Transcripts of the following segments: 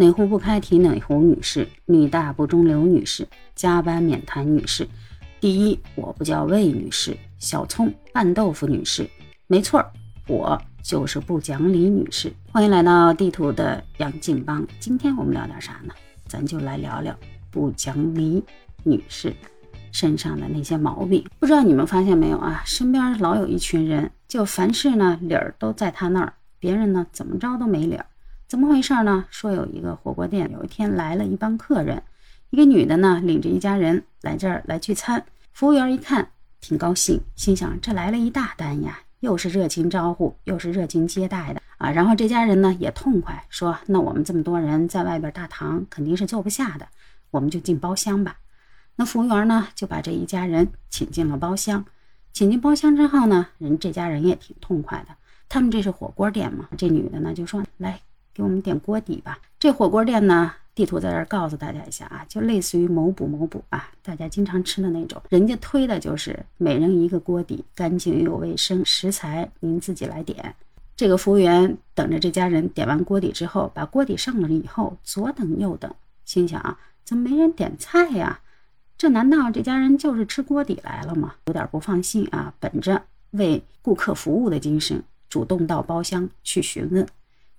哪壶不开提哪壶女士，女大不中留女士，加班免谈女士。第一，我不叫魏女士，小葱拌豆腐女士，没错儿，我就是不讲理女士。欢迎来到地图的杨劲邦，今天我们聊点啥呢？咱就来聊聊不讲理女士身上的那些毛病。不知道你们发现没有啊？身边老有一群人，就凡事呢理儿都在他那儿，别人呢怎么着都没理儿。怎么回事呢？说有一个火锅店，有一天来了一帮客人，一个女的呢领着一家人来这儿来聚餐。服务员一看挺高兴，心想这来了一大单呀，又是热情招呼，又是热情接待的啊。然后这家人呢也痛快，说那我们这么多人在外边大堂肯定是坐不下的，我们就进包厢吧。那服务员呢就把这一家人请进了包厢。请进包厢之后呢，人这家人也挺痛快的，他们这是火锅店嘛。这女的呢就说来。给我们点锅底吧。这火锅店呢，地图在这儿告诉大家一下啊，就类似于某补某补啊，大家经常吃的那种。人家推的就是每人一个锅底，干净又卫生，食材您自己来点。这个服务员等着这家人点完锅底之后，把锅底上了以后，左等右等，心想啊，怎么没人点菜呀？这难道这家人就是吃锅底来了吗？有点不放心啊，本着为顾客服务的精神，主动到包厢去询问。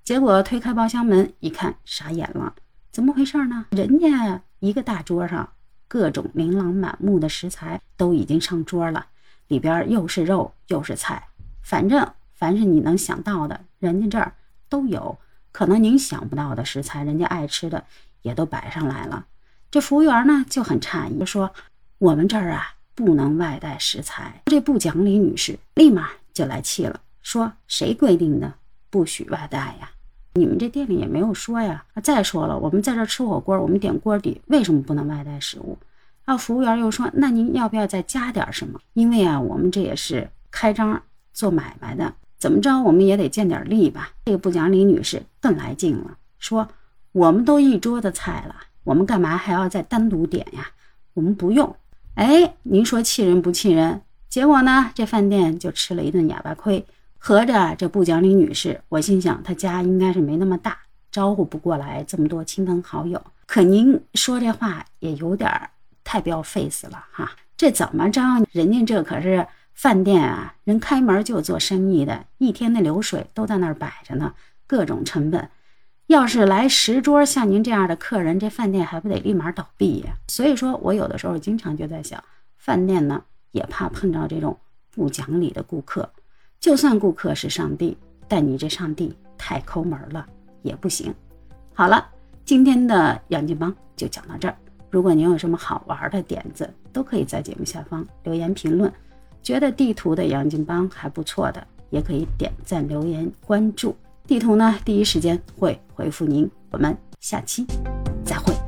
结果推开包厢门一看，傻眼了，怎么回事呢？人家一个大桌上，各种琳琅满目的食材都已经上桌了，里边又是肉又是菜，反正凡是你能想到的，人家这儿都有。可能您想不到的食材，人家爱吃的也都摆上来了。这服务员呢就很诧异，说：“我们这儿啊不能外带食材。”这不讲理女士立马就来气了，说：“谁规定的不许外带呀？”你们这店里也没有说呀。再说了，我们在这吃火锅，我们点锅底，为什么不能外带食物？啊，服务员又说，那您要不要再加点什么？因为啊，我们这也是开张做买卖的，怎么着我们也得见点利吧。这个不讲理女士更来劲了，说我们都一桌的菜了，我们干嘛还要再单独点呀？我们不用。哎，您说气人不气人？结果呢，这饭店就吃了一顿哑巴亏。合着这不讲理女士，我心想她家应该是没那么大，招呼不过来这么多亲朋好友。可您说这话也有点太不要 face 了哈，这怎么着？人家这可是饭店啊，人开门就做生意的，一天的流水都在那儿摆着呢，各种成本。要是来十桌像您这样的客人，这饭店还不得立马倒闭呀？所以说我有的时候经常就在想，饭店呢也怕碰到这种不讲理的顾客。就算顾客是上帝，但你这上帝太抠门了也不行。好了，今天的杨金邦就讲到这儿。如果您有什么好玩的点子，都可以在节目下方留言评论。觉得地图的杨金邦还不错的，也可以点赞、留言、关注。地图呢，第一时间会回复您。我们下期再会。